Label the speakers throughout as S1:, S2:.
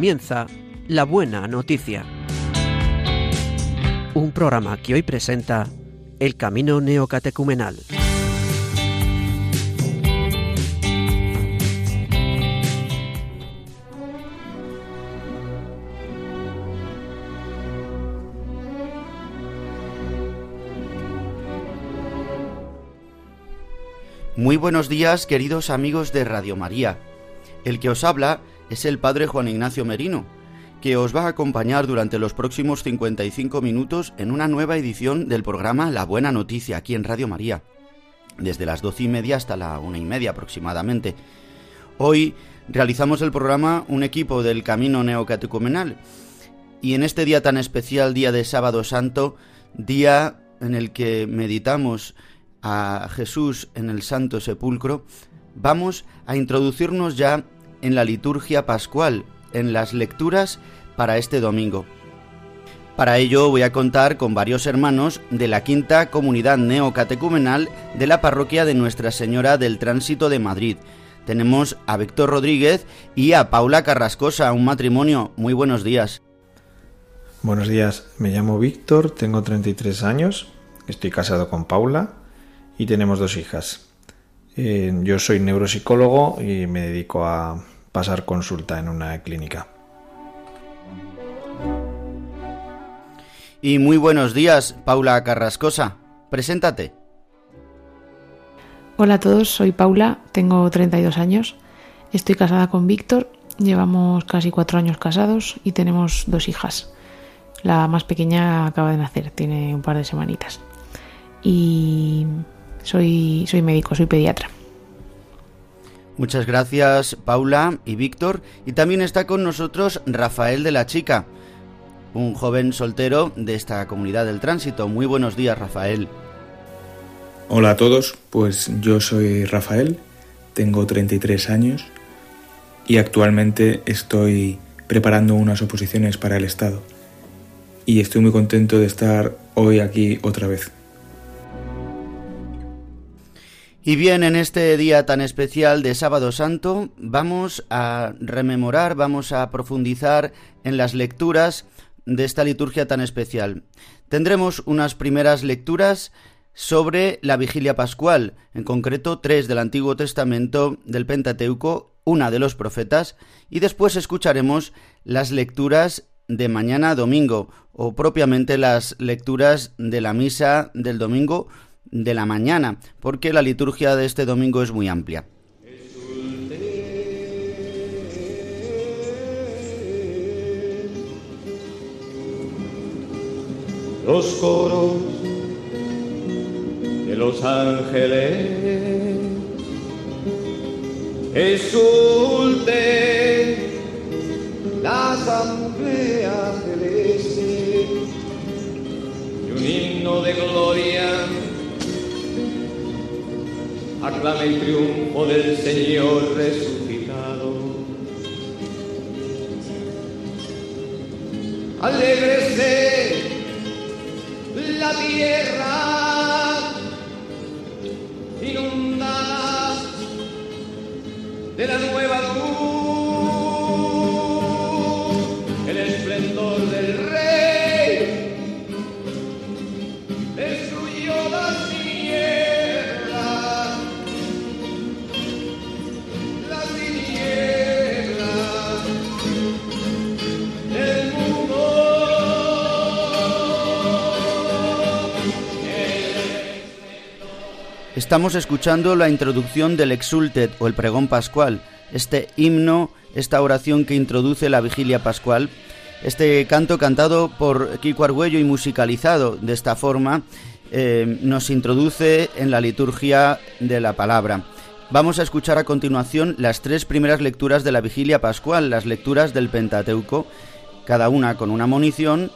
S1: comienza La Buena Noticia. Un programa que hoy presenta El Camino Neocatecumenal.
S2: Muy buenos días, queridos amigos de Radio María. El que os habla es el Padre Juan Ignacio Merino, que os va a acompañar durante los próximos 55 minutos en una nueva edición del programa La Buena Noticia aquí en Radio María, desde las doce y media hasta la una y media aproximadamente. Hoy realizamos el programa un equipo del Camino Neocatecumenal y en este día tan especial, día de Sábado Santo, día en el que meditamos a Jesús en el Santo Sepulcro, vamos a introducirnos ya en la liturgia pascual, en las lecturas para este domingo. Para ello voy a contar con varios hermanos de la quinta comunidad neocatecumenal de la parroquia de Nuestra Señora del Tránsito de Madrid. Tenemos a Víctor Rodríguez y a Paula Carrascosa, un matrimonio. Muy buenos días.
S3: Buenos días, me llamo Víctor, tengo 33 años, estoy casado con Paula y tenemos dos hijas. Eh, yo soy neuropsicólogo y me dedico a pasar consulta en una clínica.
S2: Y muy buenos días, Paula Carrascosa. Preséntate.
S4: Hola a todos, soy Paula, tengo 32 años, estoy casada con Víctor, llevamos casi cuatro años casados y tenemos dos hijas. La más pequeña acaba de nacer, tiene un par de semanitas. Y soy, soy médico, soy pediatra.
S2: Muchas gracias Paula y Víctor. Y también está con nosotros Rafael de la Chica, un joven soltero de esta comunidad del tránsito. Muy buenos días Rafael.
S5: Hola a todos, pues yo soy Rafael, tengo 33 años y actualmente estoy preparando unas oposiciones para el Estado. Y estoy muy contento de estar hoy aquí otra vez.
S2: Y bien, en este día tan especial de Sábado Santo vamos a rememorar, vamos a profundizar en las lecturas de esta liturgia tan especial. Tendremos unas primeras lecturas sobre la vigilia pascual, en concreto tres del Antiguo Testamento del Pentateuco, una de los profetas, y después escucharemos las lecturas de mañana domingo, o propiamente las lecturas de la misa del domingo, de la mañana, porque la liturgia de este domingo es muy amplia.
S6: Los coros de los ángeles exulte la asamblea celeste y un himno de gloria aclama el triunfo del Señor resucitado. Alégrese la tierra inundada de la nueva
S2: Estamos escuchando la introducción del Exultet o el pregón pascual, este himno, esta oración que introduce la vigilia pascual, este canto cantado por Kiko Argüello y musicalizado de esta forma, eh, nos introduce en la liturgia de la palabra. Vamos a escuchar a continuación las tres primeras lecturas de la vigilia pascual, las lecturas del Pentateuco, cada una con una munición,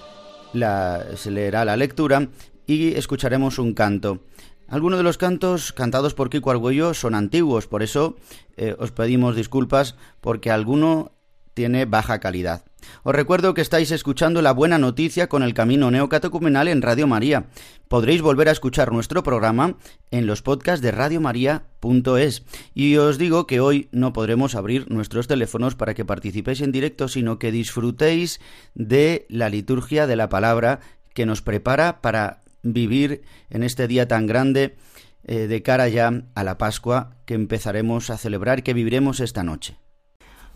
S2: la- se leerá la lectura y escucharemos un canto. Algunos de los cantos cantados por Kiko Argüello son antiguos, por eso eh, os pedimos disculpas porque alguno tiene baja calidad. Os recuerdo que estáis escuchando la buena noticia con el camino neocatecumenal en Radio María. Podréis volver a escuchar nuestro programa en los podcasts de radiomaria.es. Y os digo que hoy no podremos abrir nuestros teléfonos para que participéis en directo, sino que disfrutéis de la liturgia de la palabra que nos prepara para vivir en este día tan grande eh, de cara ya a la Pascua que empezaremos a celebrar, que viviremos esta noche.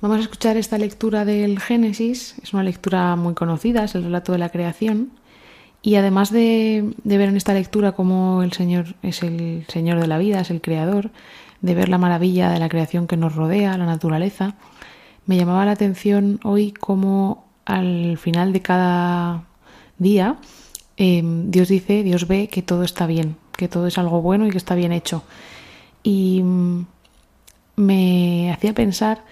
S4: Vamos a escuchar esta lectura del Génesis, es una lectura muy conocida, es el relato de la creación, y además de, de, ver en esta lectura cómo el Señor es el Señor de la vida, es el Creador, de ver la maravilla de la creación que nos rodea, la naturaleza, me llamaba la atención hoy cómo al final de cada día eh, Dios dice, Dios ve que todo está bien, que todo es algo bueno y que está bien hecho. Y mm, me hacía pensar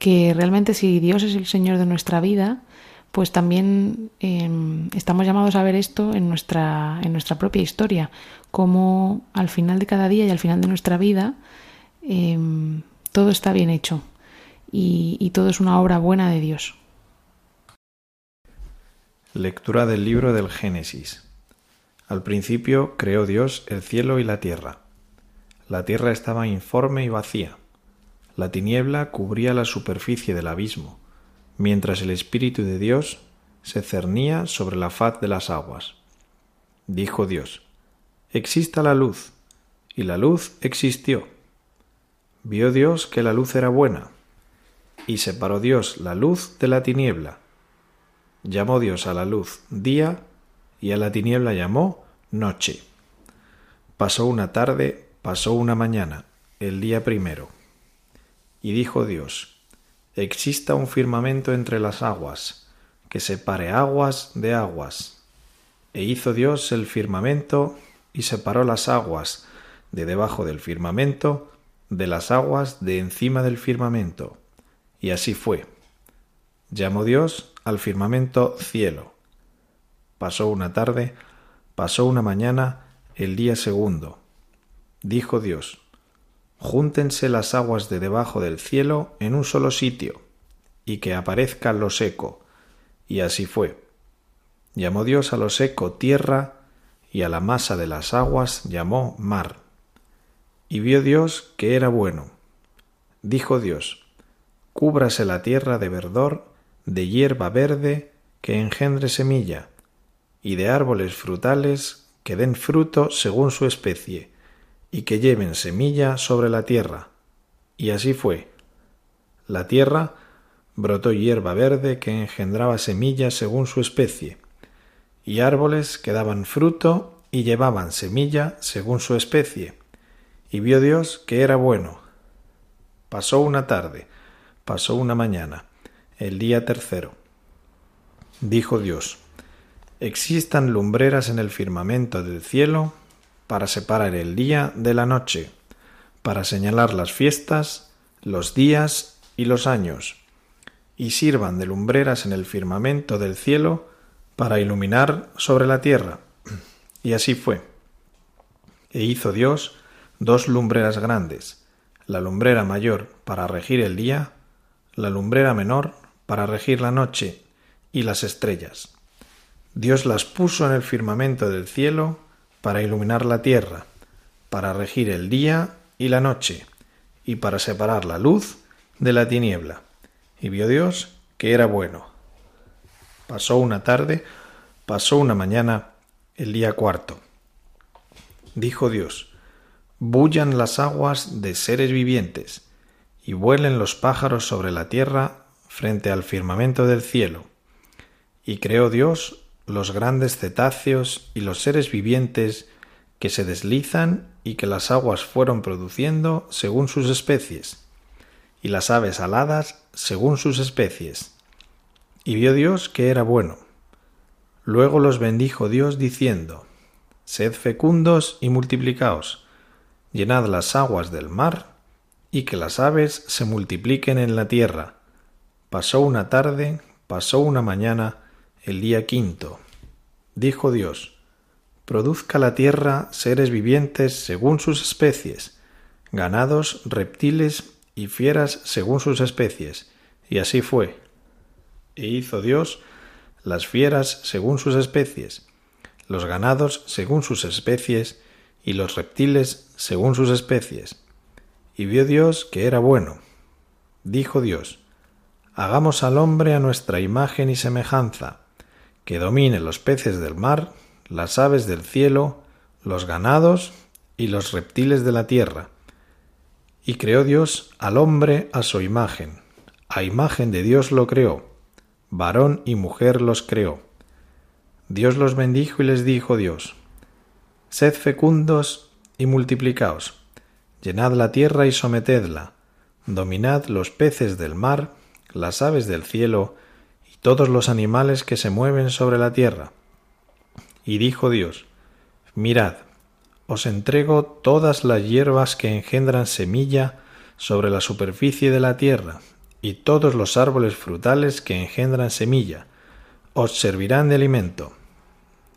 S4: que realmente si Dios es el Señor de nuestra vida, pues también eh, estamos llamados a ver esto en nuestra, en nuestra propia historia, como al final de cada día y al final de nuestra vida eh, todo está bien hecho y todo es una obra buena de Dios.
S3: Lectura del libro del Génesis. Al principio creó Dios el cielo y la tierra. La tierra estaba informe y vacía la tiniebla cubría la superficie del abismo, mientras el Espíritu de Dios se cernía sobre la faz de las aguas. Dijo Dios, Exista la luz, y la luz existió. Vio Dios que la luz era buena, y separó Dios la luz de la tiniebla. Llamó Dios a la luz día, y a la tiniebla llamó noche. Pasó una tarde, pasó una mañana, el día primero. Y dijo Dios, exista un firmamento entre las aguas, que separe aguas de aguas. E hizo Dios el firmamento y separó las aguas de debajo del firmamento de las aguas de encima del firmamento. Y así fue. Llamó Dios al firmamento cielo. Pasó una tarde, pasó una mañana, el día segundo. Dijo Dios, júntense las aguas de debajo del cielo en un solo sitio, y que aparezca lo seco. Y así fue. Llamó Dios a lo seco tierra, y a la masa de las aguas llamó mar. Y vio Dios que era bueno. Dijo Dios, Cúbrase la tierra de verdor, de hierba verde, que engendre semilla, y de árboles frutales, que den fruto según su especie, y que lleven semilla sobre la tierra. Y así fue. La tierra brotó hierba verde que engendraba semillas según su especie, y árboles que daban fruto y llevaban semilla según su especie. Y vio Dios que era bueno. Pasó una tarde, pasó una mañana, el día tercero. Dijo Dios, existan lumbreras en el firmamento del cielo para separar el día de la noche, para señalar las fiestas, los días y los años, y sirvan de lumbreras en el firmamento del cielo para iluminar sobre la tierra. Y así fue. E hizo Dios dos lumbreras grandes, la lumbrera mayor para regir el día, la lumbrera menor para regir la noche y las estrellas. Dios las puso en el firmamento del cielo para iluminar la tierra, para regir el día y la noche, y para separar la luz de la tiniebla. Y vio Dios que era bueno. Pasó una tarde, pasó una mañana, el día cuarto. Dijo Dios, bullan las aguas de seres vivientes, y vuelen los pájaros sobre la tierra frente al firmamento del cielo. Y creó Dios los grandes cetáceos y los seres vivientes que se deslizan y que las aguas fueron produciendo según sus especies, y las aves aladas según sus especies. Y vio Dios que era bueno. Luego los bendijo Dios diciendo, Sed fecundos y multiplicaos, llenad las aguas del mar, y que las aves se multipliquen en la tierra. Pasó una tarde, pasó una mañana, el día quinto. Dijo Dios, Produzca la tierra seres vivientes según sus especies, ganados, reptiles y fieras según sus especies. Y así fue. E hizo Dios las fieras según sus especies, los ganados según sus especies, y los reptiles según sus especies. Y vio Dios que era bueno. Dijo Dios, Hagamos al hombre a nuestra imagen y semejanza, que domine los peces del mar, las aves del cielo, los ganados y los reptiles de la tierra. Y creó Dios al hombre a su imagen, a imagen de Dios lo creó, varón y mujer los creó. Dios los bendijo y les dijo Dios, Sed fecundos y multiplicaos, llenad la tierra y sometedla, dominad los peces del mar, las aves del cielo, y todos los animales que se mueven sobre la tierra. Y dijo Dios, Mirad, os entrego todas las hierbas que engendran semilla sobre la superficie de la tierra, y todos los árboles frutales que engendran semilla, os servirán de alimento.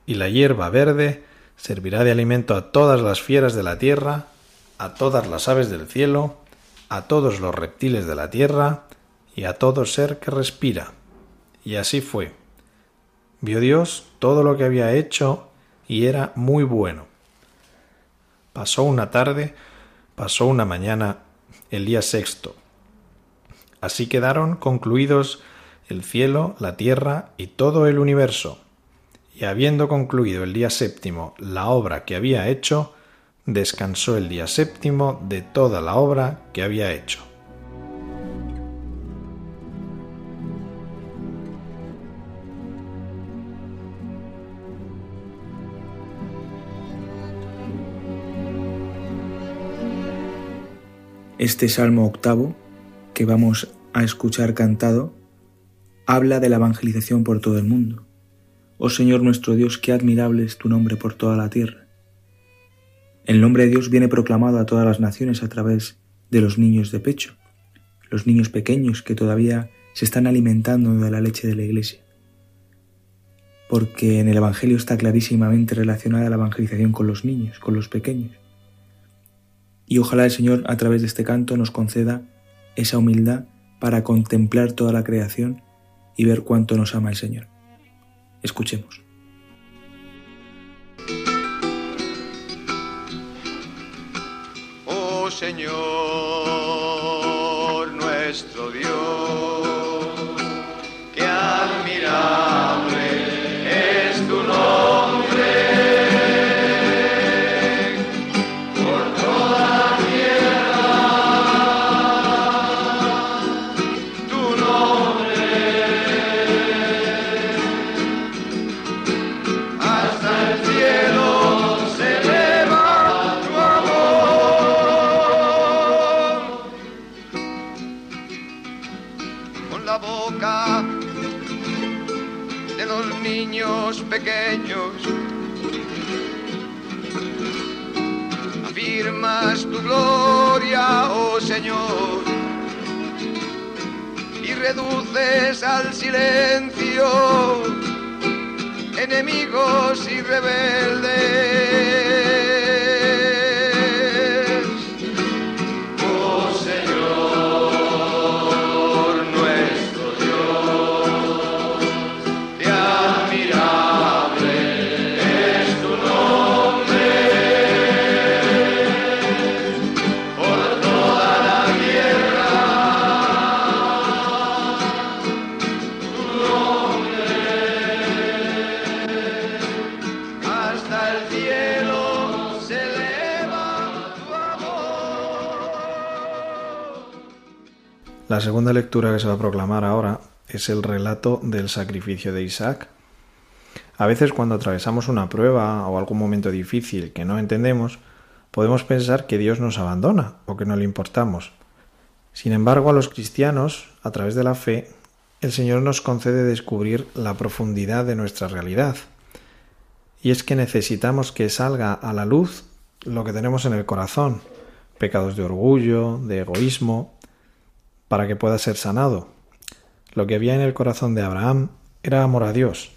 S3: Y la hierba verde servirá de alimento a todas las fieras de la tierra, a todas las aves del cielo, a todos los reptiles de la tierra, y a todo ser que respira. Y así fue. Vio Dios todo lo que había hecho, y era muy bueno. Pasó una tarde, pasó una mañana, el día sexto. Así quedaron concluidos el cielo, la tierra y todo el universo. Y habiendo concluido el día séptimo la obra que había hecho, descansó el día séptimo de toda la obra que había hecho.
S5: Este Salmo octavo, que vamos a escuchar cantado, habla de la evangelización por todo el mundo. Oh Señor nuestro Dios, qué admirable es tu nombre por toda la tierra. El nombre de Dios viene proclamado a todas las naciones a través de los niños de pecho, los niños pequeños que todavía se están alimentando de la leche de la Iglesia. Porque en el Evangelio está clarísimamente relacionada la evangelización con los niños, con los pequeños. Y ojalá el Señor a través de este canto nos conceda esa humildad para contemplar toda la creación y ver cuánto nos ama el Señor. Escuchemos.
S7: Oh Señor nuestro Dios, qué admirable al silencio enemigos y rebeldes. La
S3: segunda lectura que se va a proclamar ahora es el relato del sacrificio de Isaac. A veces cuando atravesamos una prueba o algún momento difícil que no entendemos, podemos pensar que Dios nos abandona o que no le importamos. Sin embargo, a los cristianos, a través de la fe, el Señor nos concede descubrir la profundidad de nuestra realidad. Y es que necesitamos que salga a la luz lo que tenemos en el corazón, pecados de orgullo, de egoísmo, para que pueda ser sanado. Lo que había en el corazón de Abraham era amor a Dios.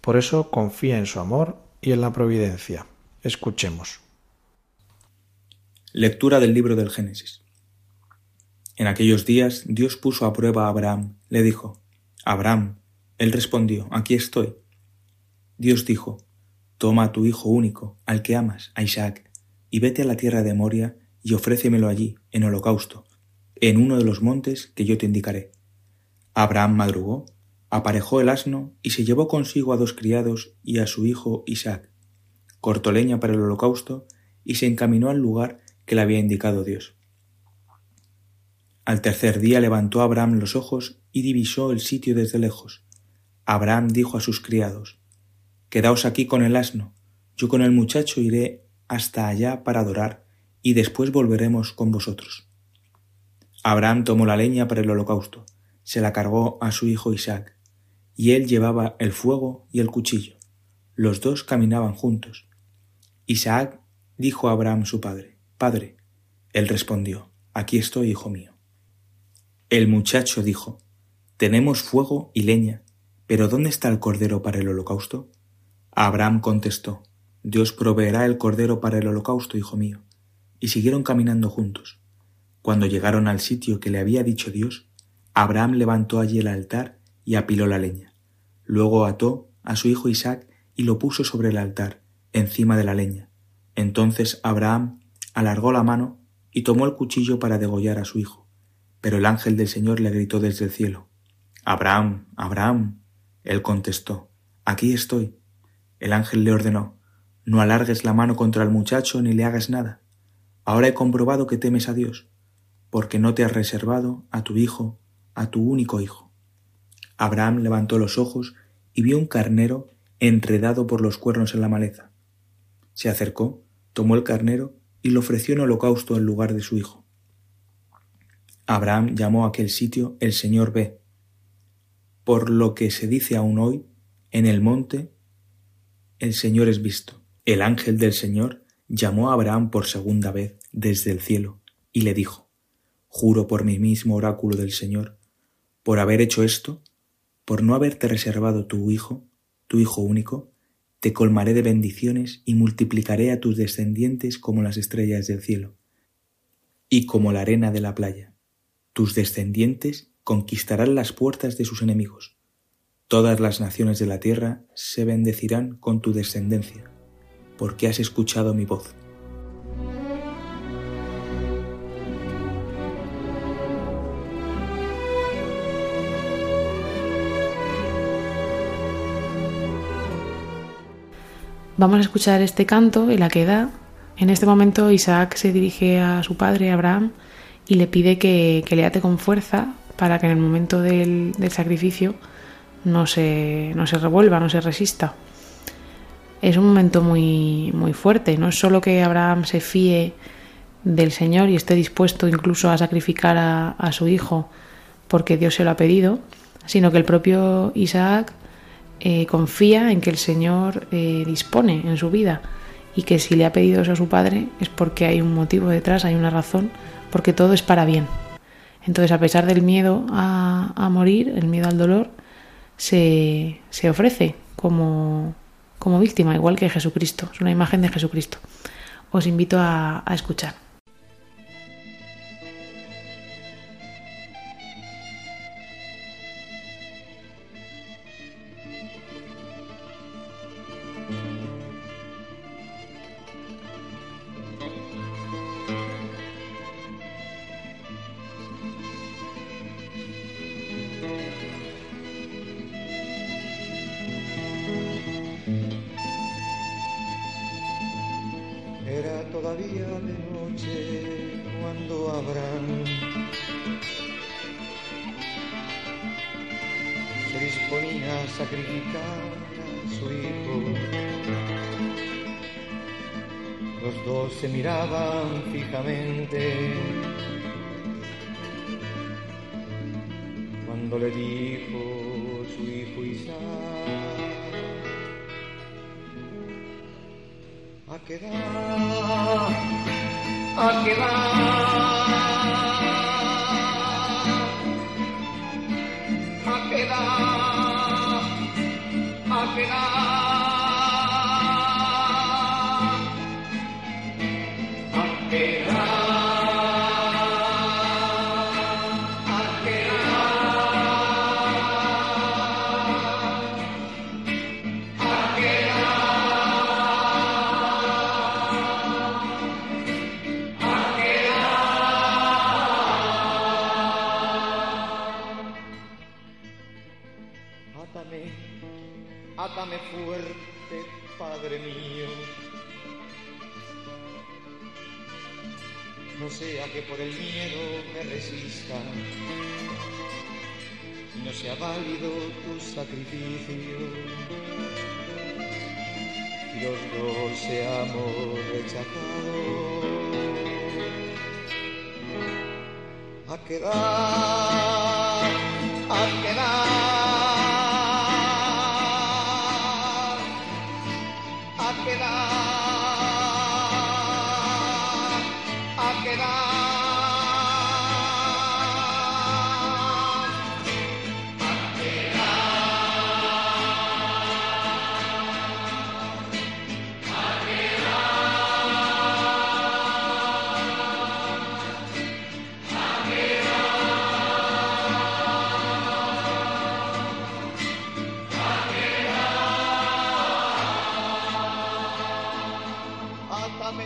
S3: Por eso confía en su amor y en la providencia. Escuchemos.
S5: Lectura del libro del Génesis. En aquellos días Dios puso a prueba a Abraham. Le dijo, Abraham, Él respondió, Aquí estoy. Dios dijo, Toma a tu hijo único, al que amas, a Isaac, y vete a la tierra de Moria y ofrécemelo allí, en holocausto, en uno de los montes que yo te indicaré. Abraham madrugó, aparejó el asno y se llevó consigo a dos criados y a su hijo Isaac. Cortó leña para el holocausto y se encaminó al lugar que le había indicado Dios. Al tercer día levantó Abraham los ojos y divisó el sitio desde lejos. Abraham dijo a sus criados, Quedaos aquí con el asno, yo con el muchacho iré hasta allá para adorar, y después volveremos con vosotros. Abraham tomó la leña para el holocausto, se la cargó a su hijo Isaac, y él llevaba el fuego y el cuchillo. Los dos caminaban juntos. Isaac dijo a Abraham su padre, Padre. Él respondió, Aquí estoy, hijo mío. El muchacho dijo, Tenemos fuego y leña, pero ¿dónde está el cordero para el holocausto? Abraham contestó, Dios proveerá el cordero para el holocausto, hijo mío. Y siguieron caminando juntos. Cuando llegaron al sitio que le había dicho Dios, Abraham levantó allí el altar y apiló la leña. Luego ató a su hijo Isaac y lo puso sobre el altar, encima de la leña. Entonces Abraham alargó la mano y tomó el cuchillo para degollar a su hijo. Pero el ángel del Señor le gritó desde el cielo, Abraham, Abraham. Él contestó, Aquí estoy. El ángel le ordenó, No alargues la mano contra el muchacho ni le hagas nada. Ahora he comprobado que temes a Dios, porque no te has reservado a tu hijo, a tu único hijo. Abraham levantó los ojos y vio un carnero enredado por los cuernos en la maleza. Se acercó, tomó el carnero y lo ofreció en holocausto en lugar de su hijo. Abraham llamó a aquel sitio el Señor ve, por lo que se dice aún hoy, en el monte el Señor es visto. El ángel del Señor llamó a Abraham por segunda vez desde el cielo y le dijo, Juro por mí mismo oráculo del Señor, por haber hecho esto, por no haberte reservado tu hijo, tu hijo único, te colmaré de bendiciones y multiplicaré a tus descendientes como las estrellas del cielo y como la arena de la playa. Tus descendientes conquistarán las puertas de sus enemigos. Todas las naciones de la tierra se bendecirán con tu descendencia, porque has escuchado mi voz.
S4: Vamos a escuchar este canto y la que da. En este momento Isaac se dirige a su padre Abraham y le pide que, que le ate con fuerza para que en el momento del, del sacrificio no se, no se revuelva, no se resista. Es un momento muy, muy fuerte. No es solo que Abraham se fíe del Señor y esté dispuesto incluso a sacrificar a, a su hijo porque Dios se lo ha pedido, sino que el propio Isaac eh, confía en que el Señor eh, dispone en su vida y que si le ha pedido eso a su padre es porque hay un motivo detrás, hay una razón, porque todo es para bien. Entonces, a pesar del miedo a, a morir, el miedo al dolor, se, se ofrece como, como víctima, igual que Jesucristo. Es una imagen de Jesucristo. Os invito a, a escuchar.
S6: A quedar, a quedar, a quedar, a quedar, que por el miedo me resista no sea válido tu sacrificio. Y los dos seamos rechazados. A quedar, a quedar,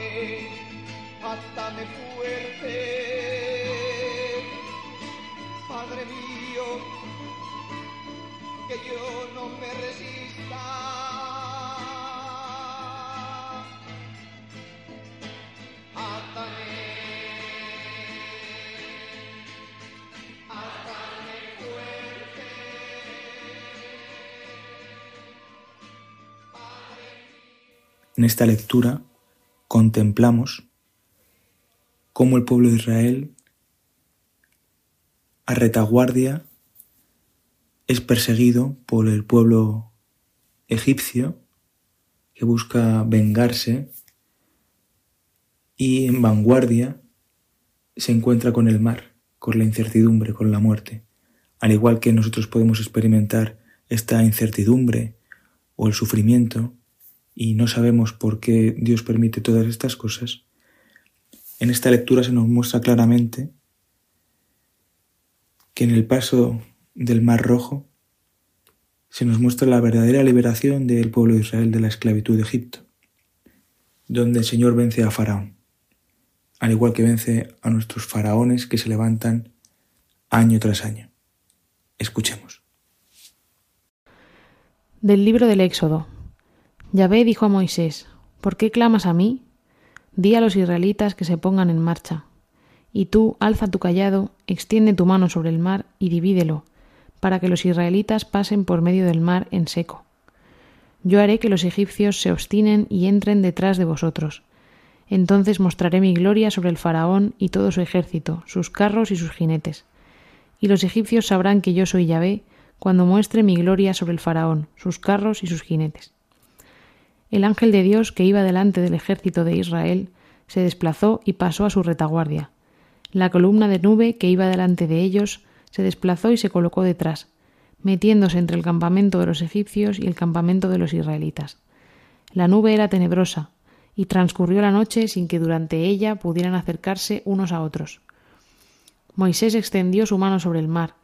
S6: Átame, átame fuerte, Padre mío, que yo no me resista. Átame.
S5: En esta lectura contemplamos cómo el pueblo de Israel, a retaguardia, es perseguido por el pueblo egipcio que busca vengarse y en vanguardia se encuentra con el mar, con la incertidumbre, con la muerte. Al igual que nosotros podemos experimentar esta incertidumbre o el sufrimiento y no sabemos por qué Dios permite todas estas cosas, en esta lectura se nos muestra claramente que en el paso del Mar Rojo se nos muestra la verdadera liberación del pueblo de Israel de la esclavitud de Egipto, donde el Señor vence a Faraón, al igual que vence a nuestros faraones que se levantan año tras año. Escuchemos.
S4: Del libro del Éxodo. Yahvé dijo a Moisés, ¿por qué clamas a mí? Di a los israelitas que se pongan en marcha. Y tú alza tu callado, extiende tu mano sobre el mar y divídelo, para que los israelitas pasen por medio del mar en seco. Yo haré que los egipcios se obstinen y entren detrás de vosotros. Entonces mostraré mi gloria sobre el faraón y todo su ejército, sus carros y sus jinetes. Y los egipcios sabrán que yo soy Yahvé cuando muestre mi gloria sobre el faraón, sus carros y sus jinetes. El ángel de Dios que iba delante del ejército de Israel se desplazó y pasó a su retaguardia. La columna de nube que iba delante de ellos se desplazó y se colocó detrás, metiéndose entre el campamento de los egipcios y el campamento de los israelitas. La nube era tenebrosa, y transcurrió la noche sin que durante ella pudieran acercarse unos a otros. Moisés extendió su mano sobre el mar.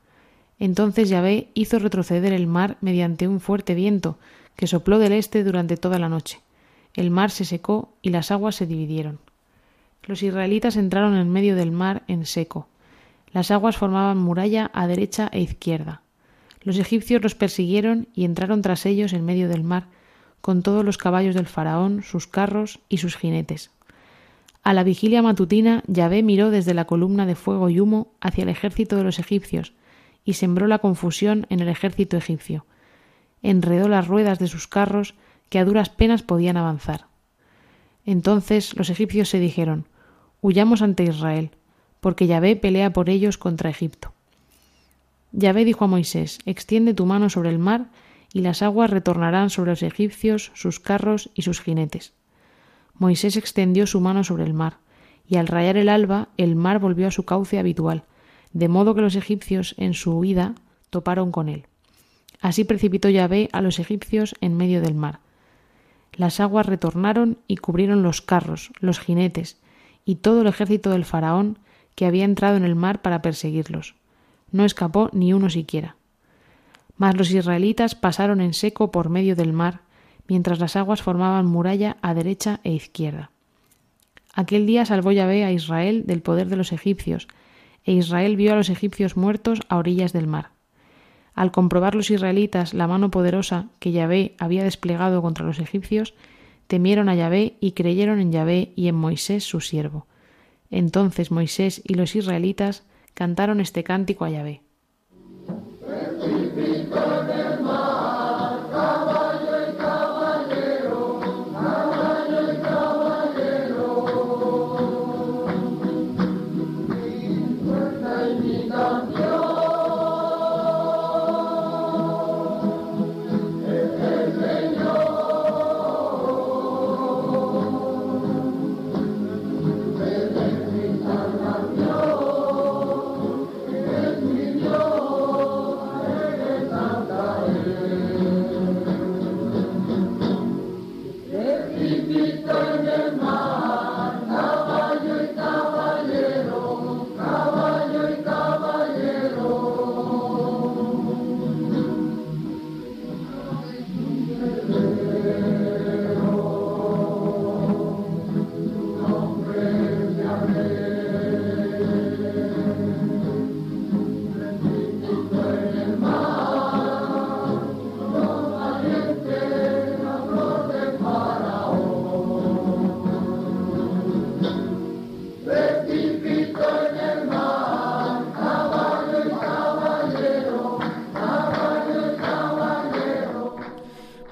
S4: Entonces Yahvé hizo retroceder el mar mediante un fuerte viento que sopló del este durante toda la noche. El mar se secó y las aguas se dividieron. Los israelitas entraron en medio del mar en seco. Las aguas formaban muralla a derecha e izquierda. Los egipcios los persiguieron y entraron tras ellos en medio del mar, con todos los caballos del faraón, sus carros y sus jinetes. A la vigilia matutina, Yahvé miró desde la columna de fuego y humo hacia el ejército de los egipcios, y sembró la confusión en el ejército egipcio. Enredó las ruedas de sus carros, que a duras penas podían avanzar. Entonces los egipcios se dijeron Huyamos ante Israel, porque Yahvé pelea por ellos contra Egipto. Yahvé dijo a Moisés Extiende tu mano sobre el mar, y las aguas retornarán sobre los egipcios, sus carros y sus jinetes. Moisés extendió su mano sobre el mar, y al rayar el alba el mar volvió a su cauce habitual, de modo que los egipcios en su huida toparon con él. Así precipitó Yahvé a los egipcios en medio del mar. Las aguas retornaron y cubrieron los carros, los jinetes, y todo el ejército del faraón que había entrado en el mar para perseguirlos. No escapó ni uno siquiera. Mas los israelitas pasaron en seco por medio del mar, mientras las aguas formaban muralla a derecha e izquierda. Aquel día salvó Yahvé a Israel del poder de los egipcios, e Israel vio a los egipcios muertos a orillas del mar. Al comprobar los israelitas la mano poderosa que Yahvé había desplegado contra los egipcios, temieron a Yahvé y creyeron en Yahvé y en Moisés su siervo. Entonces Moisés y los israelitas cantaron este cántico a Yahvé.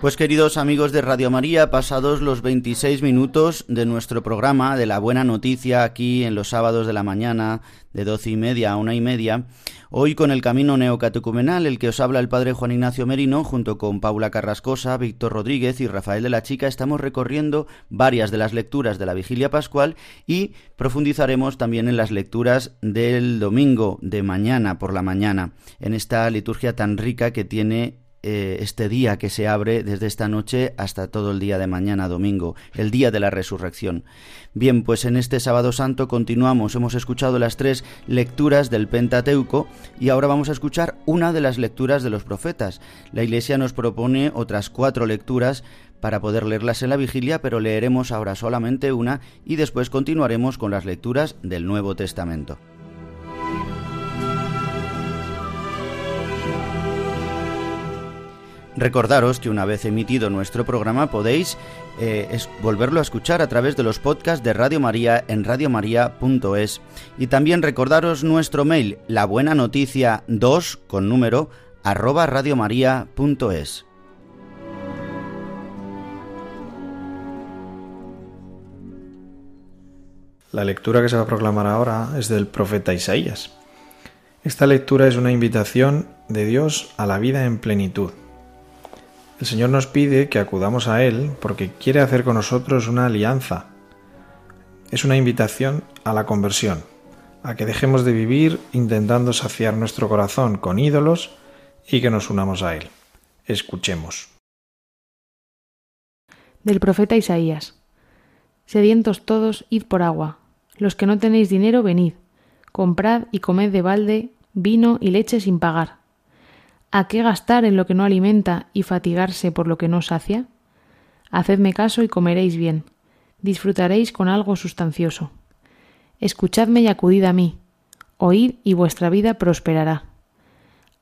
S2: Pues queridos amigos de Radio María, pasados los 26 minutos de nuestro programa de la buena noticia aquí en los sábados de la mañana de doce y media a una y media, hoy con el camino neocatecumenal, el que os habla el padre Juan Ignacio Merino, junto con Paula Carrascosa, Víctor Rodríguez y Rafael de la Chica, estamos recorriendo varias de las lecturas de la vigilia pascual y profundizaremos también en las lecturas del domingo de mañana por la mañana, en esta liturgia tan rica que tiene eh, este día que se abre desde esta noche hasta todo el día de mañana domingo, el día de la resurrección. Bien, pues en este sábado santo continuamos, hemos escuchado las tres lecturas del Pentateuco y ahora vamos a escuchar una de las lecturas de los profetas. La Iglesia nos propone otras cuatro lecturas para poder leerlas en la vigilia, pero leeremos ahora solamente una y después continuaremos con las lecturas del Nuevo Testamento. Recordaros que una vez emitido nuestro programa podéis eh, volverlo a escuchar a través de los podcasts de Radio María en radiomaria.es y también recordaros nuestro mail la buena noticia 2 con número arroba radiomaria.es.
S3: La lectura que se va a proclamar ahora es del profeta Isaías. Esta lectura es una invitación de Dios a la vida en plenitud el Señor nos pide que acudamos a Él porque quiere hacer con nosotros una alianza. Es una invitación a la conversión, a que dejemos de vivir intentando saciar nuestro corazón con ídolos y que nos unamos a Él. Escuchemos.
S4: Del profeta Isaías. Sedientos todos, id por agua. Los que no tenéis dinero, venid. Comprad y comed de balde vino y leche sin pagar. ¿A qué gastar en lo que no alimenta y fatigarse por lo que no sacia? Hacedme caso y comeréis bien, disfrutaréis con algo sustancioso. Escuchadme y acudid a mí, oíd y vuestra vida prosperará.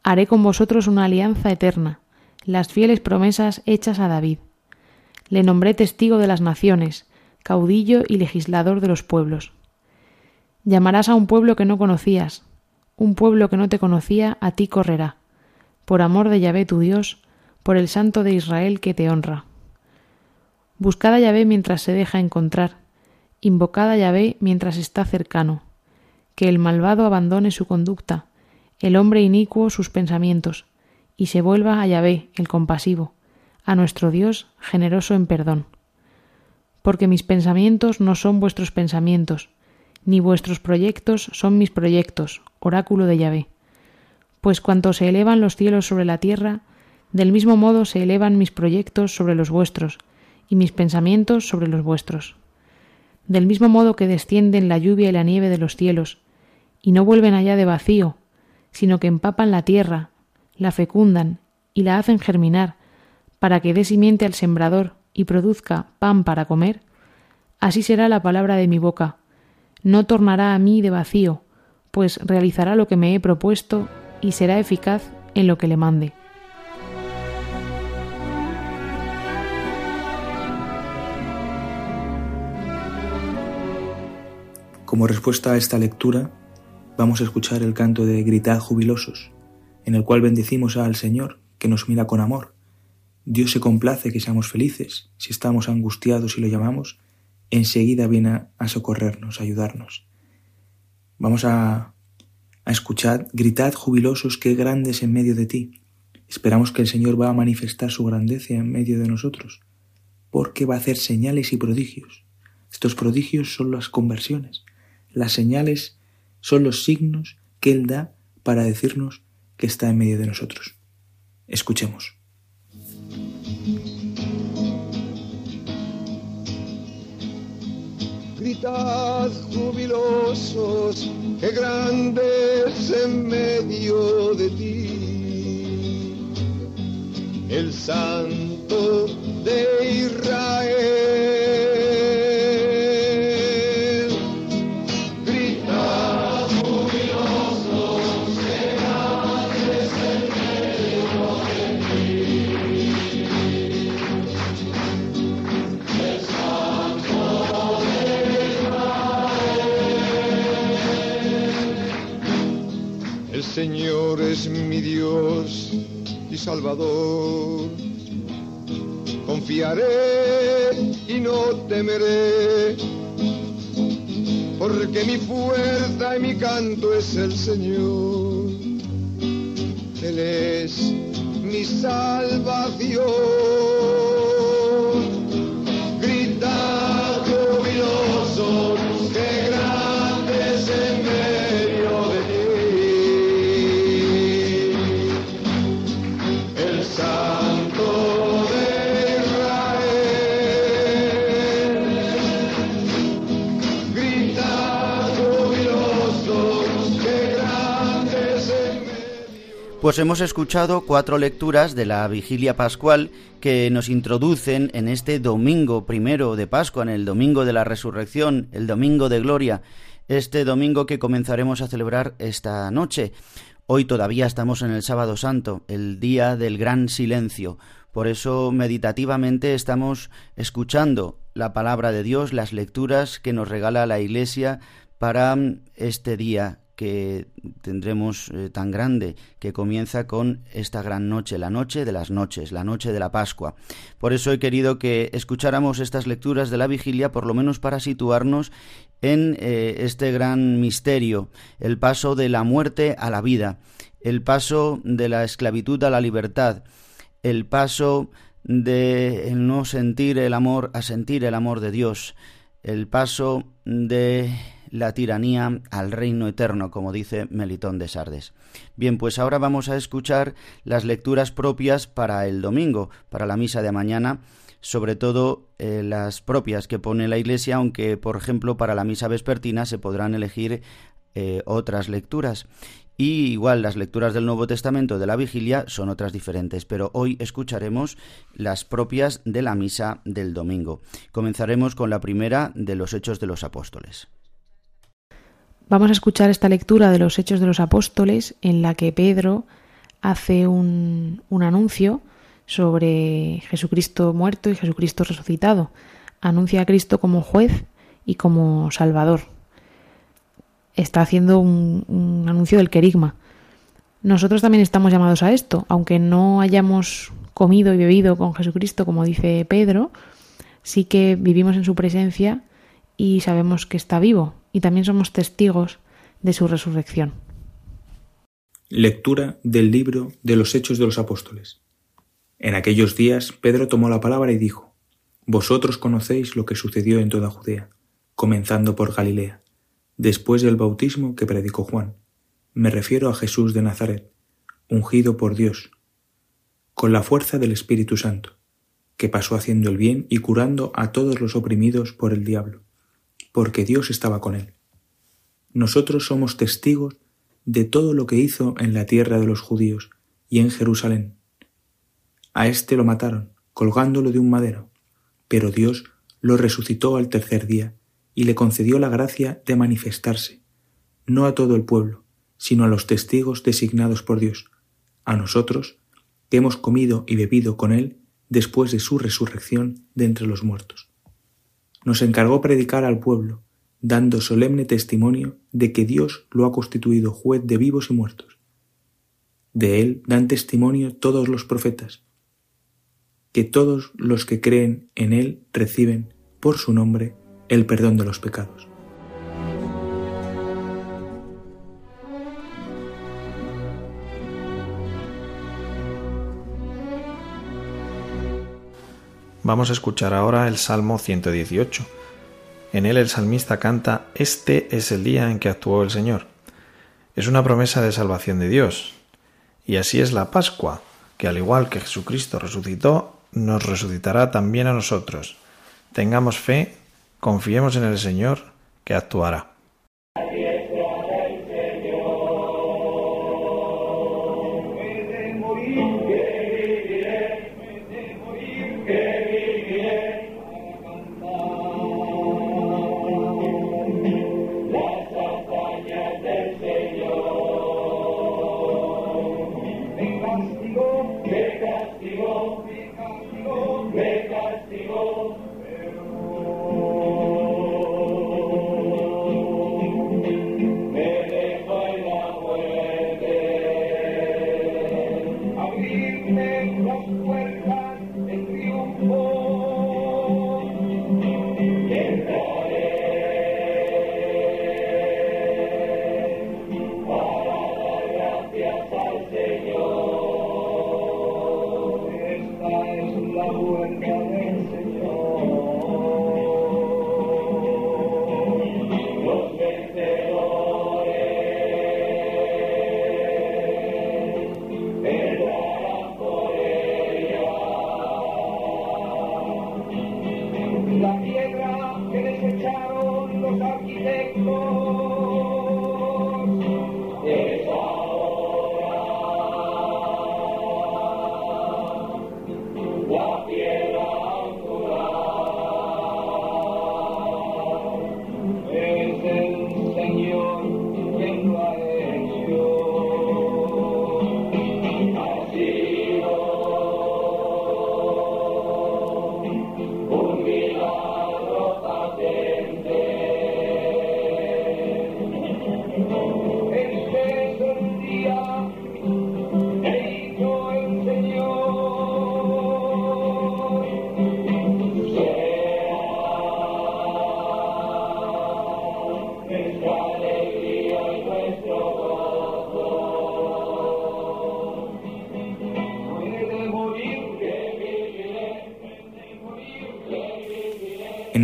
S4: Haré con vosotros una alianza eterna, las fieles promesas hechas a David. Le nombré testigo de las naciones, caudillo y legislador de los pueblos. Llamarás a un pueblo que no conocías, un pueblo que no te conocía a ti correrá por amor de Yahvé tu Dios, por el Santo de Israel que te honra. Buscad a Yahvé mientras se deja encontrar, invocad a Yahvé mientras está cercano, que el malvado abandone su conducta, el hombre inicuo sus pensamientos, y se vuelva a Yahvé, el compasivo, a nuestro Dios generoso en perdón. Porque mis pensamientos no son vuestros pensamientos, ni vuestros proyectos son mis proyectos, oráculo de Yahvé pues cuanto se elevan los cielos sobre la tierra, del mismo modo se elevan mis proyectos sobre los vuestros, y mis pensamientos sobre los vuestros. Del mismo modo que descienden la lluvia y la nieve de los cielos, y no vuelven allá de vacío, sino que empapan la tierra, la fecundan y la hacen germinar, para que dé simiente al sembrador y produzca pan para comer, así será la palabra de mi boca. No tornará a mí de vacío, pues realizará lo que me he propuesto y será eficaz en lo que le mande.
S5: Como respuesta a esta lectura, vamos a escuchar el canto de Gritad jubilosos, en el cual bendecimos al Señor, que nos mira con amor. Dios se complace que seamos felices. Si estamos angustiados y lo llamamos, enseguida viene a socorrernos, a ayudarnos. Vamos a, a escuchar, gritad jubilosos, qué grandes en medio de ti. Esperamos que el Señor va a manifestar su grandeza en medio de nosotros, porque va a hacer señales y prodigios. Estos prodigios son las conversiones. Las señales son los signos que Él da para decirnos que está en medio de nosotros. Escuchemos.
S7: Gritad jubilosos, que grandes en medio de ti. El Santo de Israel. Señor es mi Dios y Salvador. Confiaré y no temeré, porque mi fuerza y mi canto es el Señor. Él es mi salvación.
S2: Pues hemos escuchado cuatro lecturas de la vigilia pascual que nos introducen en este domingo primero de Pascua, en el domingo de la resurrección, el domingo de gloria, este domingo que comenzaremos a celebrar esta noche. Hoy todavía estamos en el sábado santo, el día del gran silencio. Por eso meditativamente estamos escuchando la palabra de Dios, las lecturas que nos regala la Iglesia para mm, este día que tendremos eh, tan grande, que comienza con esta gran noche, la noche de las noches, la noche de la Pascua. Por eso he querido que escucháramos estas lecturas de la vigilia, por lo menos para situarnos en eh, este gran misterio, el paso de la muerte a la vida, el paso de la esclavitud a la libertad, el paso de el no sentir el amor a sentir el amor de Dios, el paso de la tiranía al reino eterno, como dice Melitón de Sardes. Bien, pues ahora vamos a escuchar las lecturas propias para el domingo, para la misa de mañana, sobre todo eh, las propias que pone la Iglesia, aunque, por ejemplo, para la misa vespertina se podrán elegir eh, otras lecturas. Y igual las lecturas del Nuevo Testamento de la vigilia son otras diferentes, pero hoy escucharemos las propias de la misa del domingo. Comenzaremos con la primera de los Hechos de los Apóstoles.
S4: Vamos a escuchar esta lectura de los Hechos de los Apóstoles en la que Pedro hace un, un anuncio sobre Jesucristo muerto y Jesucristo resucitado. Anuncia a Cristo como juez y como Salvador. Está haciendo un, un anuncio del querigma. Nosotros también estamos llamados a esto, aunque no hayamos comido y bebido con Jesucristo, como dice Pedro, sí que vivimos en su presencia y sabemos que está vivo y también somos testigos de su resurrección.
S5: Lectura del libro de los Hechos de los Apóstoles. En aquellos días Pedro tomó la palabra y dijo, Vosotros conocéis lo que sucedió en toda Judea, comenzando por Galilea, después del bautismo que predicó Juan. Me refiero a Jesús de Nazaret, ungido por Dios, con la fuerza del Espíritu Santo, que pasó haciendo el bien y curando a todos los oprimidos por el diablo, porque Dios estaba con él. Nosotros somos testigos de todo lo que hizo en la tierra de los judíos y en Jerusalén. A éste lo mataron, colgándolo de un madero, pero Dios lo resucitó al tercer día y le concedió la gracia de manifestarse, no a todo el pueblo, sino a los testigos designados por Dios, a nosotros, que hemos comido y bebido con Él después de su resurrección de entre los muertos. Nos encargó predicar al pueblo, dando solemne testimonio de que Dios lo ha constituido juez de vivos y muertos. De Él dan testimonio todos los profetas, que todos los que creen en Él reciben, por su nombre, el perdón de los pecados.
S3: Vamos a escuchar ahora el Salmo 118. En él el salmista canta Este es el día en que actuó el Señor. Es una promesa de salvación de Dios. Y así es la Pascua, que al igual que Jesucristo resucitó, nos resucitará también a nosotros. Tengamos fe, confiemos en el Señor, que actuará.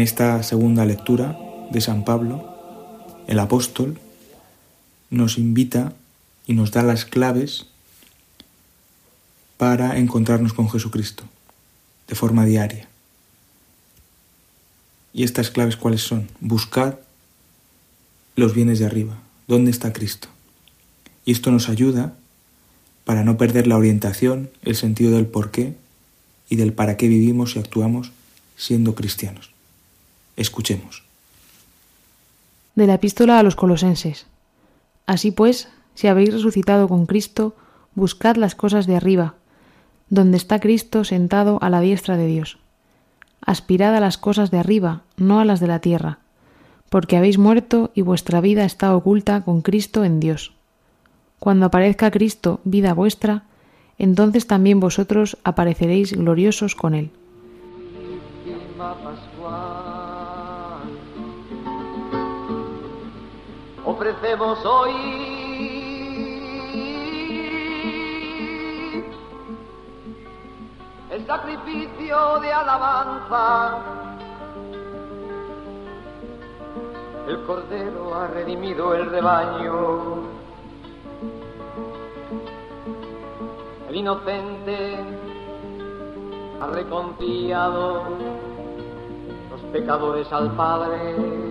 S5: Esta segunda lectura de San Pablo, el apóstol nos invita y nos da las claves para encontrarnos con Jesucristo de forma diaria. ¿Y estas claves cuáles son? Buscar los bienes de arriba. ¿Dónde está Cristo? Y esto nos ayuda para no perder la orientación, el sentido del por qué y del para qué vivimos y actuamos siendo cristianos. Escuchemos.
S4: De la epístola a los colosenses. Así pues, si habéis resucitado con Cristo, buscad las cosas de arriba, donde está Cristo sentado a la diestra de Dios. Aspirad a las cosas de arriba, no a las de la tierra, porque habéis muerto y vuestra vida está oculta con Cristo en Dios. Cuando aparezca Cristo, vida vuestra, entonces también vosotros apareceréis gloriosos con Él.
S8: Ofrecemos hoy el sacrificio de alabanza. El Cordero ha redimido el rebaño. El inocente ha reconciliado los pecadores al Padre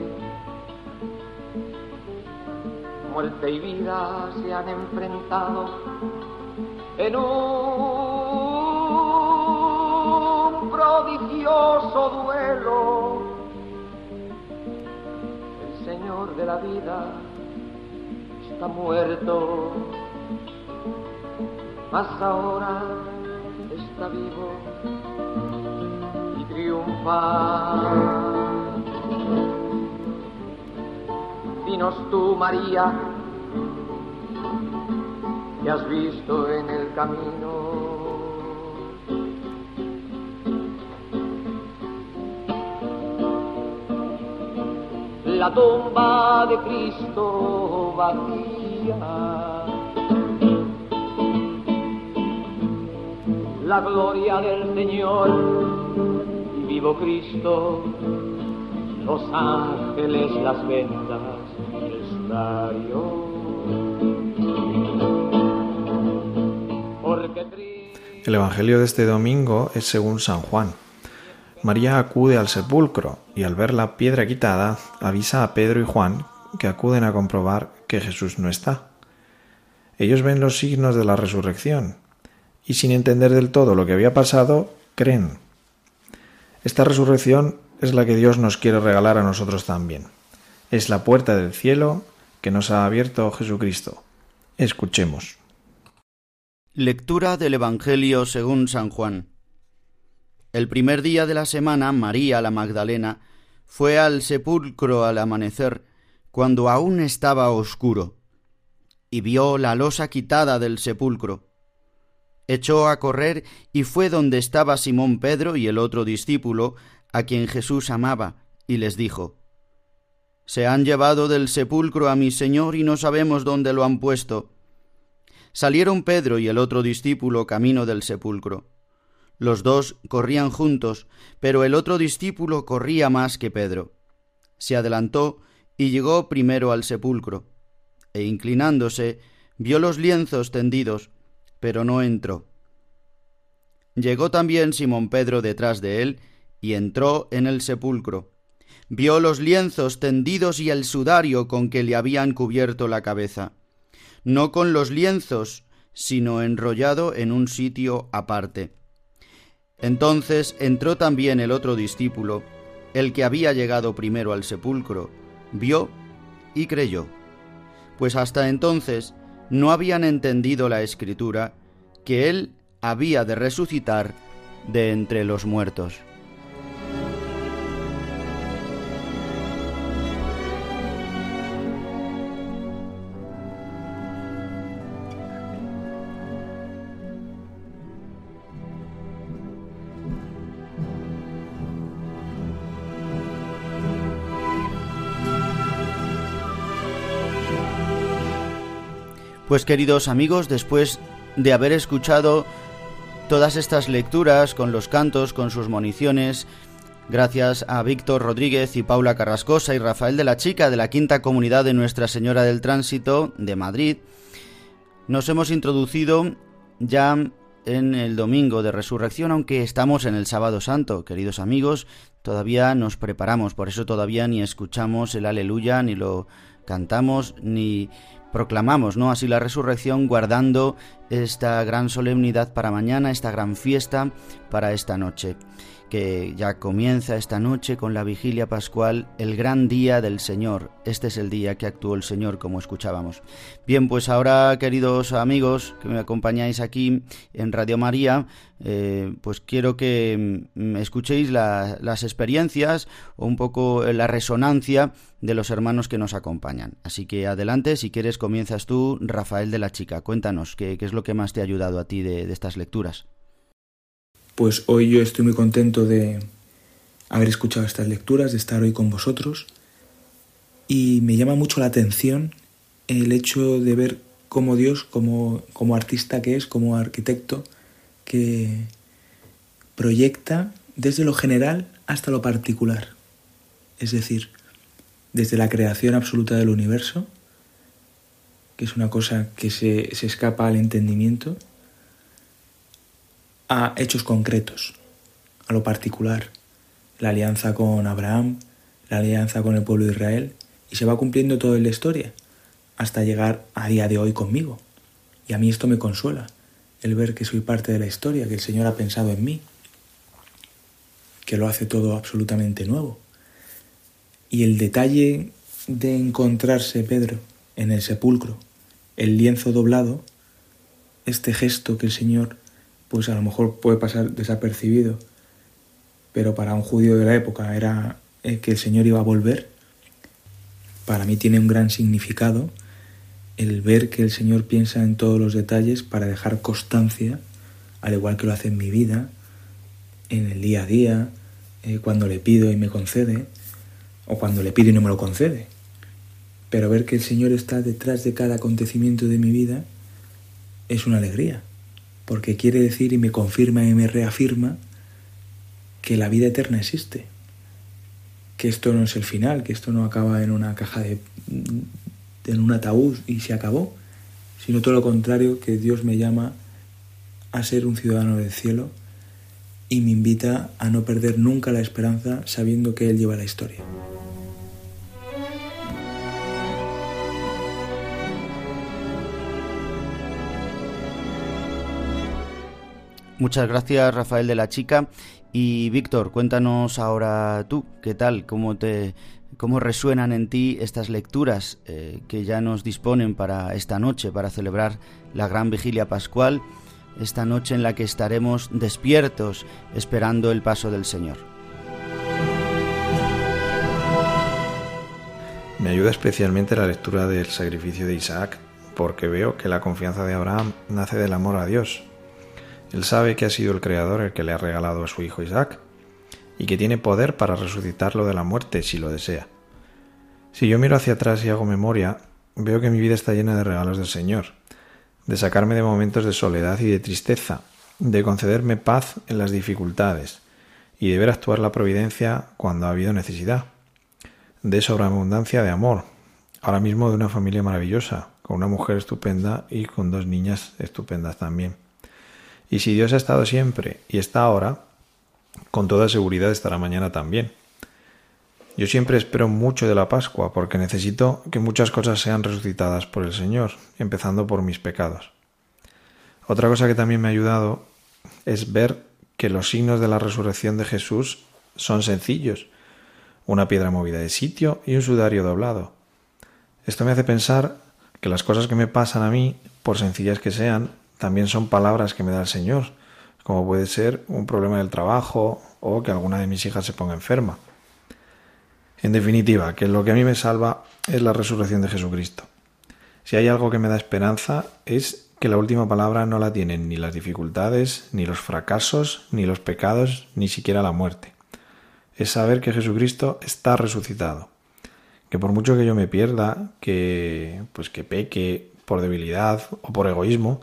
S8: muerte y vida se han enfrentado en un prodigioso duelo. El Señor de la vida está muerto mas ahora está vivo y triunfa. Dinos tú, María, que has visto en el camino. La tumba de Cristo vacía. La gloria del Señor y vivo Cristo, los ángeles, las vendas, el
S3: Evangelio de este domingo es según San Juan. María acude al sepulcro y al ver la piedra quitada avisa a Pedro y Juan que acuden a comprobar que Jesús no está. Ellos ven los signos de la resurrección y sin entender del todo lo que había pasado, creen. Esta resurrección es la que Dios nos quiere regalar a nosotros también. Es la puerta del cielo que nos ha abierto Jesucristo. Escuchemos.
S2: Lectura del Evangelio según San Juan. El primer día de la semana, María la Magdalena fue al sepulcro al amanecer, cuando aún estaba oscuro, y vio la losa quitada del sepulcro. Echó a correr y fue donde estaba Simón Pedro y el otro discípulo, a quien Jesús amaba, y les dijo, Se han llevado del sepulcro a mi Señor y no sabemos dónde lo han puesto. Salieron Pedro y el otro discípulo camino del sepulcro. Los dos corrían juntos, pero el otro discípulo corría más que Pedro. Se adelantó y llegó primero al sepulcro, e inclinándose, vio los lienzos tendidos, pero no entró. Llegó también Simón Pedro detrás de él, y entró en el sepulcro. Vio los lienzos tendidos y el sudario con que le habían cubierto la cabeza, no con los lienzos, sino enrollado en un sitio aparte. Entonces entró también el otro discípulo, el que había llegado primero al sepulcro, vio y creyó, pues hasta entonces no habían entendido la escritura que él había de resucitar de entre los muertos. Pues queridos amigos, después de haber escuchado todas estas lecturas con los cantos, con sus municiones, gracias a Víctor Rodríguez y Paula Carrascosa y Rafael de la Chica de la Quinta Comunidad de Nuestra Señora del Tránsito de Madrid, nos hemos introducido ya en el domingo de resurrección, aunque estamos en el sábado santo, queridos amigos, todavía nos preparamos, por eso todavía ni escuchamos el aleluya, ni lo cantamos, ni proclamamos, ¿no? Así la resurrección guardando esta gran solemnidad para mañana, esta gran fiesta para esta noche, que ya comienza esta noche con la vigilia pascual, el gran día del Señor. Este es el día que actuó el Señor, como escuchábamos. Bien, pues ahora, queridos amigos que me acompañáis aquí en Radio María, eh, pues quiero que mm, escuchéis la- las experiencias o un poco la resonancia de los hermanos que nos acompañan. Así que adelante, si quieres comienzas tú, Rafael de la Chica. Cuéntanos, ¿qué, qué es lo que más te ha ayudado a ti de, de estas lecturas?
S5: Pues hoy yo estoy muy contento de haber escuchado estas lecturas, de estar hoy con vosotros. Y me llama mucho la atención el hecho de ver cómo Dios, como, como artista que es, como arquitecto, que proyecta desde lo general hasta lo particular. Es decir, desde la creación absoluta del universo, que es una cosa que se, se escapa al entendimiento, a hechos concretos, a lo particular, la alianza con Abraham, la alianza con el pueblo de Israel, y se va cumpliendo todo en la historia, hasta llegar a día de hoy conmigo. Y a mí esto me consuela, el ver que soy parte de la historia, que el Señor ha pensado en mí, que lo hace todo absolutamente nuevo. Y el detalle de encontrarse Pedro en el sepulcro, el lienzo doblado, este gesto que el Señor, pues a lo mejor puede pasar desapercibido, pero para un judío de la época era eh, que el Señor iba a volver, para mí tiene un gran significado el ver que el Señor piensa en todos los detalles para dejar constancia, al igual que lo hace en mi vida, en el día a día, eh, cuando le pido y me concede, o cuando le pido y no me lo concede. Pero ver que el Señor está detrás de cada acontecimiento de mi vida es una alegría, porque quiere decir y me confirma y me reafirma que la vida eterna existe, que esto no es el final, que esto no acaba en una caja de en un ataúd y se acabó, sino todo lo contrario, que Dios me llama a ser un ciudadano del cielo y me invita a no perder nunca la esperanza sabiendo que Él lleva la historia.
S2: Muchas gracias Rafael de la Chica y Víctor, cuéntanos ahora tú, ¿qué tal? ¿Cómo te cómo resuenan en ti estas lecturas eh, que ya nos disponen para esta noche, para celebrar la gran vigilia pascual, esta noche en la que estaremos despiertos esperando el paso del Señor.
S3: Me ayuda especialmente la lectura del sacrificio de Isaac, porque veo que la confianza de Abraham nace del amor a Dios. Él sabe que ha sido el Creador el que le ha regalado a su hijo Isaac, y que tiene poder para resucitarlo de la muerte si lo desea. Si yo miro hacia atrás y hago memoria, veo que mi vida está llena de regalos del Señor, de sacarme de momentos de soledad y de tristeza, de concederme paz en las dificultades y de ver actuar la providencia cuando ha habido necesidad, de sobreabundancia de amor, ahora mismo de una familia maravillosa, con una mujer estupenda y con dos niñas estupendas también. Y si Dios ha estado siempre y está ahora, con toda seguridad estará mañana también. Yo siempre espero mucho de la Pascua porque necesito que muchas cosas sean resucitadas por el Señor, empezando por mis pecados. Otra cosa que también me ha ayudado es ver que los signos de la resurrección de Jesús son sencillos. Una piedra movida de sitio y un sudario doblado. Esto me hace pensar que las cosas que me pasan a mí, por sencillas que sean, también son palabras que me da el Señor, como puede ser un problema del trabajo o que alguna de mis hijas se ponga enferma. En definitiva, que lo que a mí me salva es la resurrección de Jesucristo. Si hay algo que me da esperanza es que la última palabra no la tienen ni las dificultades, ni los fracasos, ni los pecados, ni siquiera la muerte. Es saber que Jesucristo está resucitado. Que por mucho que yo me pierda, que pues que peque por debilidad o por egoísmo,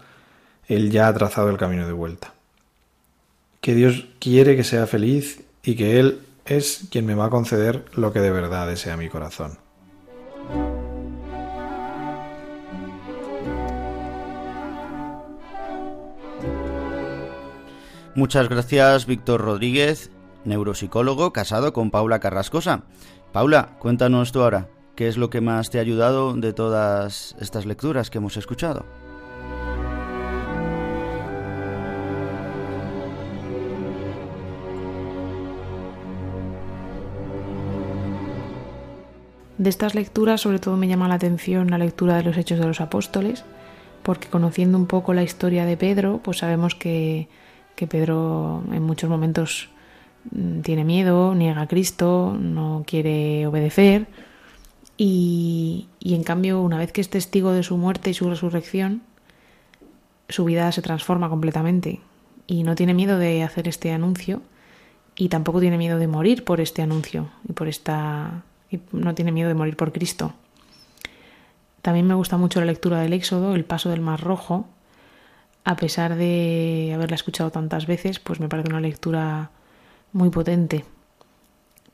S3: él ya ha trazado el camino de vuelta que Dios quiere que sea feliz y que Él es quien me va a conceder lo que de verdad desea mi corazón.
S2: Muchas gracias, Víctor Rodríguez, neuropsicólogo casado con Paula Carrascosa. Paula, cuéntanos tú ahora, ¿qué es lo que más te ha ayudado de todas estas lecturas que hemos escuchado?
S4: De estas lecturas sobre todo me llama la atención la lectura de los Hechos de los Apóstoles, porque conociendo un poco la historia de Pedro, pues sabemos que, Pedro en muchos momentos mm, tiene miedo, niega a Cristo, no quiere obedecer, y, y en cambio una vez que es testigo de su muerte y su resurrección, su vida se transforma completamente y no tiene miedo de hacer este anuncio y tampoco tiene miedo de morir por este anuncio y por esta y no tiene miedo de morir por Cristo. También me gusta mucho la lectura del Éxodo, el paso del Mar Rojo. A pesar de haberla escuchado tantas veces, pues me parece una lectura muy potente.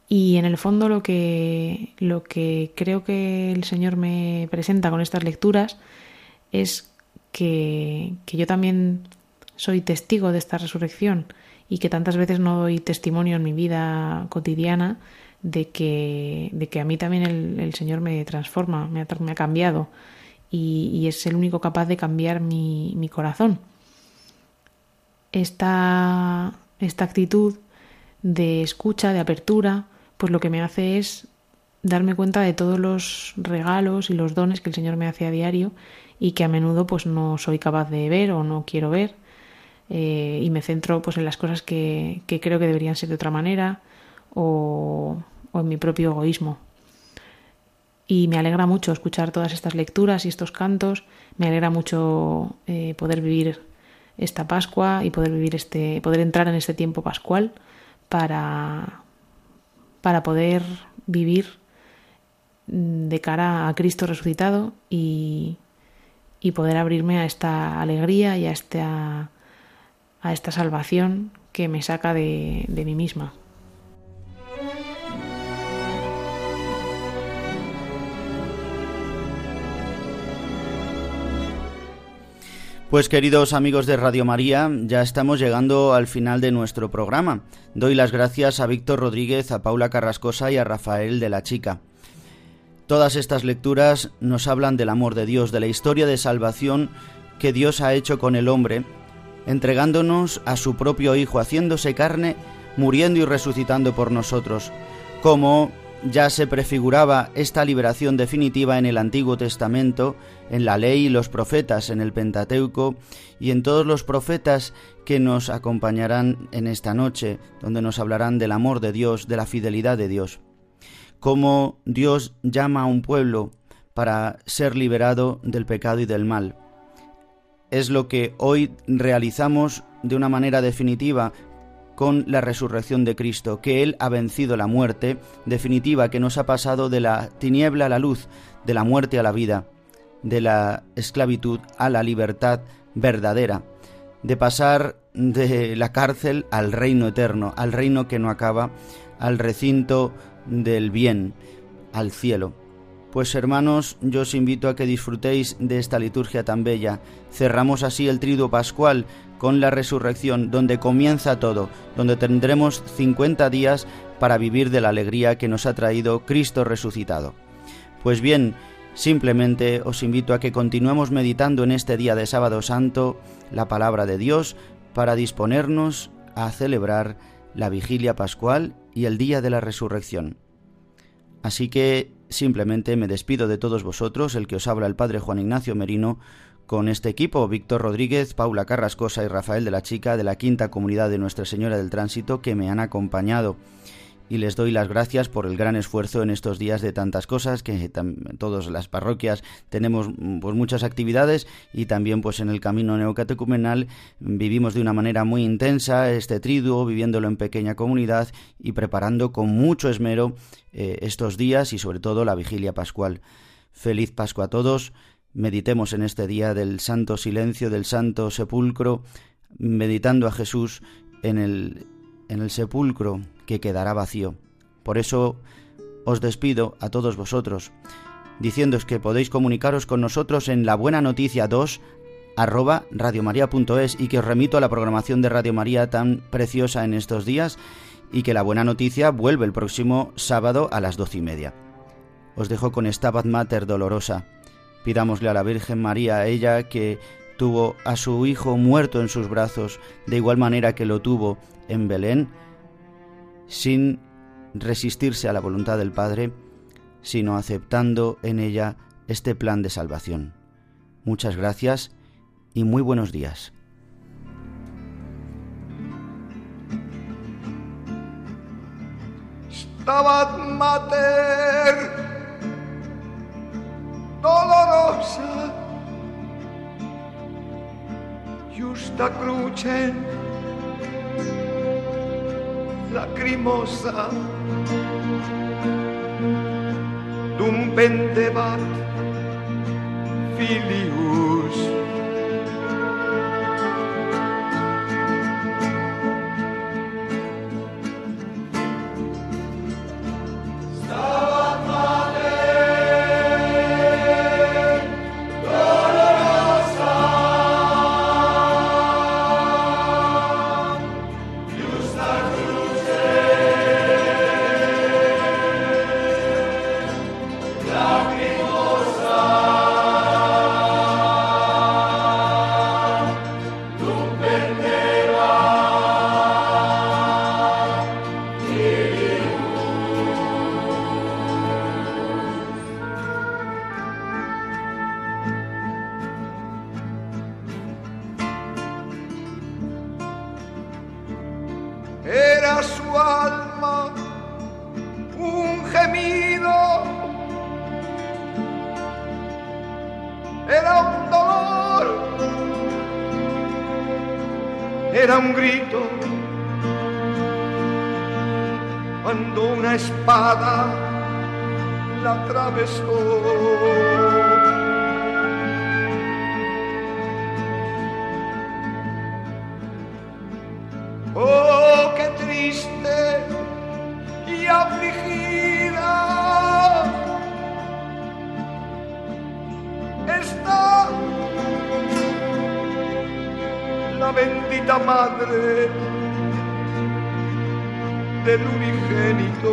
S4: Y en el fondo lo que, lo que creo que el Señor me presenta con estas lecturas es que, que yo también soy testigo de esta resurrección y que tantas veces no doy testimonio en mi vida cotidiana de que, de que a mí también el, Señor me transforma, me ha, me ha cambiado y, es el único capaz de cambiar mi, mi corazón. Esta, esta actitud de escucha, de apertura, pues lo que me hace es darme cuenta de todos los regalos y los dones que el Señor me hace a diario y que a menudo pues no soy capaz de ver o no quiero ver eh, y me centro pues en las cosas que, que, creo que deberían ser de otra manera o, o, en mi propio egoísmo. Y me alegra mucho escuchar todas estas lecturas y estos cantos, me alegra mucho eh, poder vivir esta Pascua y poder vivir este, poder entrar en este tiempo pascual para, para poder vivir de cara a Cristo resucitado y, y poder abrirme a esta alegría y a esta, a esta salvación que me saca de, de mí misma.
S2: Pues queridos amigos de Radio María, ya estamos llegando al final de nuestro programa. Doy las gracias a Víctor Rodríguez, a Paula Carrascosa y a Rafael de la Chica. Todas estas lecturas nos hablan del amor de Dios, de la historia de salvación que Dios ha hecho con el hombre, entregándonos a su propio Hijo, haciéndose carne, muriendo y resucitando por nosotros, como ya se prefiguraba esta liberación definitiva en el Antiguo Testamento, en la ley y los profetas, en el Pentateuco y en todos los profetas que nos acompañarán en esta noche, donde nos hablarán del amor de Dios, de la fidelidad de Dios. Cómo Dios llama a un pueblo para ser liberado del pecado y del mal. Es lo que hoy realizamos de una manera definitiva con la resurrección de Cristo, que Él ha vencido la muerte definitiva, que nos ha pasado de la tiniebla a la luz, de la muerte a la vida, de la esclavitud a la libertad verdadera, de pasar de la cárcel al reino eterno, al reino que no acaba, al recinto del bien, al cielo. Pues hermanos, yo os invito a que disfrutéis de esta liturgia tan bella. Cerramos así el triduo pascual con la resurrección, donde comienza todo, donde tendremos 50 días para vivir de la alegría que nos ha traído Cristo resucitado. Pues bien, simplemente os invito a que continuemos meditando en este día de sábado santo la palabra de Dios para disponernos a celebrar la vigilia pascual y el día de la resurrección. Así que simplemente me despido de todos vosotros, el que os habla el Padre Juan Ignacio Merino, con este equipo, Víctor Rodríguez, Paula Carrascosa y Rafael de la Chica de la Quinta Comunidad de Nuestra Señora del Tránsito que me han acompañado. Y les doy las gracias por el gran esfuerzo en estos días de tantas cosas, que todas las parroquias tenemos pues, muchas actividades y también pues en el camino neocatecumenal vivimos de una manera muy intensa este triduo, viviéndolo en pequeña comunidad y preparando con mucho esmero eh, estos días y sobre todo la vigilia pascual. Feliz Pascua a todos meditemos en este día del santo silencio, del santo sepulcro, meditando a Jesús en el, en el sepulcro que quedará vacío. Por eso os despido a todos vosotros, diciéndoos que podéis comunicaros con nosotros en la buena noticia 2 arroba radiomaria.es y que os remito a la programación de Radio María tan preciosa en estos días y que la buena noticia vuelve el próximo sábado a las doce y media. Os dejo con esta Mater dolorosa Pidámosle a la Virgen María, ella que tuvo a su Hijo muerto en sus brazos, de igual manera que lo tuvo en Belén, sin resistirse a la voluntad del Padre, sino aceptando en ella este plan de salvación. Muchas gracias y muy buenos días.
S7: Mater dolorosa Justa lacrimosa. Dum pendebat filius atravesó. Oh, qué triste y afligida está la bendita madre del unigénito.